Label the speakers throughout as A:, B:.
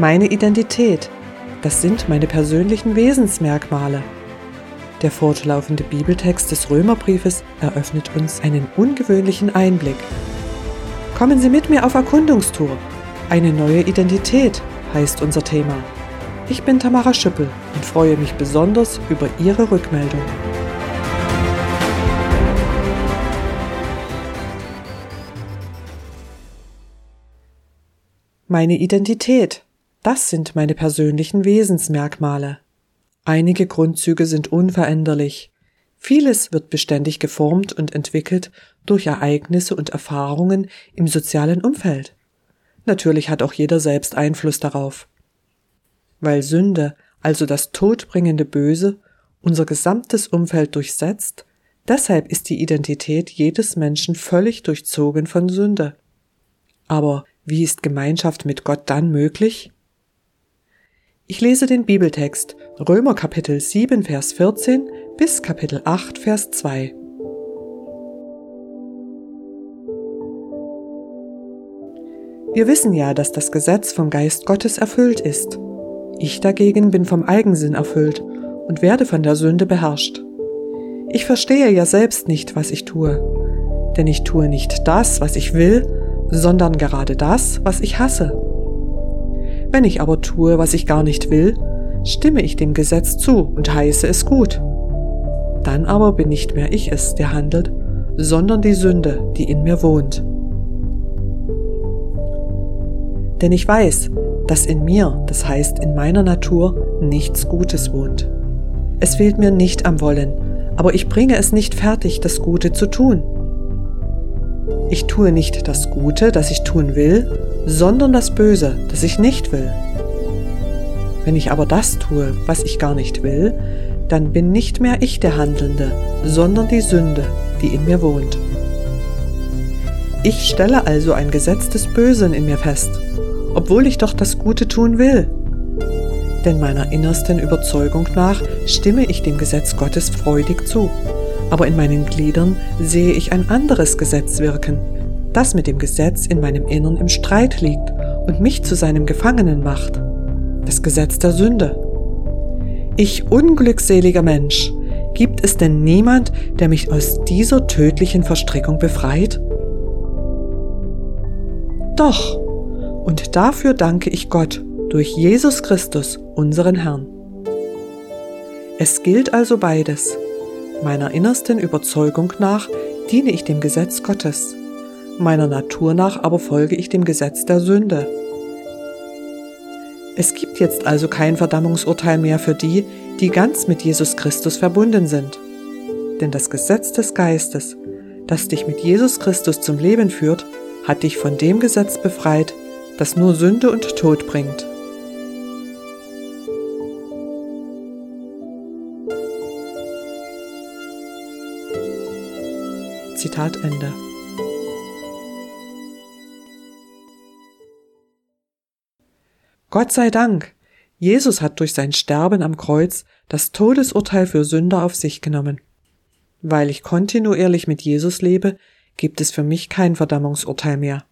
A: Meine Identität, das sind meine persönlichen Wesensmerkmale. Der fortlaufende Bibeltext des Römerbriefes eröffnet uns einen ungewöhnlichen Einblick. Kommen Sie mit mir auf Erkundungstour. Eine neue Identität heißt unser Thema. Ich bin Tamara Schüppel und freue mich besonders über Ihre Rückmeldung. Meine Identität, das sind meine persönlichen Wesensmerkmale. Einige Grundzüge sind unveränderlich. Vieles wird beständig geformt und entwickelt durch Ereignisse und Erfahrungen im sozialen Umfeld. Natürlich hat auch jeder selbst Einfluss darauf. Weil Sünde, also das todbringende Böse, unser gesamtes Umfeld durchsetzt, deshalb ist die Identität jedes Menschen völlig durchzogen von Sünde. Aber wie ist Gemeinschaft mit Gott dann möglich? Ich lese den Bibeltext Römer Kapitel 7 Vers 14 bis Kapitel 8 Vers 2. Wir wissen ja, dass das Gesetz vom Geist Gottes erfüllt ist. Ich dagegen bin vom Eigensinn erfüllt und werde von der Sünde beherrscht. Ich verstehe ja selbst nicht, was ich tue, denn ich tue nicht das, was ich will, sondern gerade das, was ich hasse. Wenn ich aber tue, was ich gar nicht will, stimme ich dem Gesetz zu und heiße es gut. Dann aber bin nicht mehr ich es, der handelt, sondern die Sünde, die in mir wohnt. Denn ich weiß, dass in mir, das heißt in meiner Natur, nichts Gutes wohnt. Es fehlt mir nicht am Wollen, aber ich bringe es nicht fertig, das Gute zu tun. Ich tue nicht das Gute, das ich tun will, sondern das Böse, das ich nicht will. Wenn ich aber das tue, was ich gar nicht will, dann bin nicht mehr ich der Handelnde, sondern die Sünde, die in mir wohnt. Ich stelle also ein Gesetz des Bösen in mir fest, obwohl ich doch das Gute tun will. Denn meiner innersten Überzeugung nach stimme ich dem Gesetz Gottes freudig zu aber in meinen Gliedern sehe ich ein anderes Gesetz wirken, das mit dem Gesetz in meinem Innern im Streit liegt und mich zu seinem Gefangenen macht. Das Gesetz der Sünde. Ich unglückseliger Mensch, gibt es denn niemand, der mich aus dieser tödlichen Verstrickung befreit? Doch, und dafür danke ich Gott durch Jesus Christus, unseren Herrn. Es gilt also beides, Meiner innersten Überzeugung nach diene ich dem Gesetz Gottes, meiner Natur nach aber folge ich dem Gesetz der Sünde. Es gibt jetzt also kein Verdammungsurteil mehr für die, die ganz mit Jesus Christus verbunden sind. Denn das Gesetz des Geistes, das dich mit Jesus Christus zum Leben führt, hat dich von dem Gesetz befreit, das nur Sünde und Tod bringt. Zitat Ende. Gott sei Dank, Jesus hat durch sein Sterben am Kreuz das Todesurteil für Sünder auf sich genommen. Weil ich kontinuierlich mit Jesus lebe, gibt es für mich kein Verdammungsurteil mehr.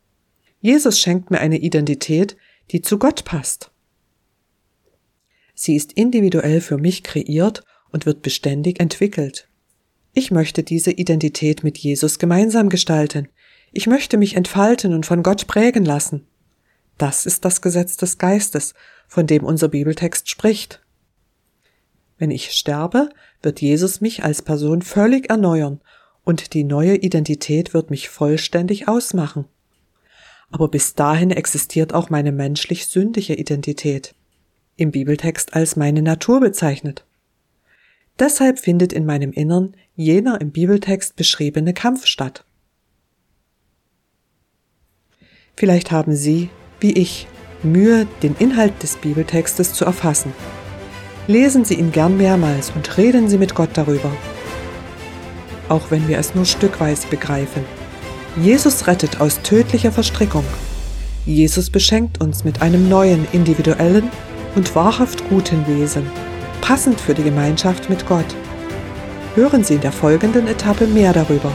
A: Jesus schenkt mir eine Identität, die zu Gott passt. Sie ist individuell für mich kreiert und wird beständig entwickelt. Ich möchte diese Identität mit Jesus gemeinsam gestalten. Ich möchte mich entfalten und von Gott prägen lassen. Das ist das Gesetz des Geistes, von dem unser Bibeltext spricht. Wenn ich sterbe, wird Jesus mich als Person völlig erneuern und die neue Identität wird mich vollständig ausmachen. Aber bis dahin existiert auch meine menschlich sündige Identität, im Bibeltext als meine Natur bezeichnet. Deshalb findet in meinem Innern jener im Bibeltext beschriebene Kampf statt. Vielleicht haben Sie, wie ich, Mühe, den Inhalt des Bibeltextes zu erfassen. Lesen Sie ihn gern mehrmals und reden Sie mit Gott darüber. Auch wenn wir es nur stückweise begreifen. Jesus rettet aus tödlicher Verstrickung. Jesus beschenkt uns mit einem neuen, individuellen und wahrhaft guten Wesen, passend für die Gemeinschaft mit Gott hören Sie in der folgenden Etappe mehr darüber.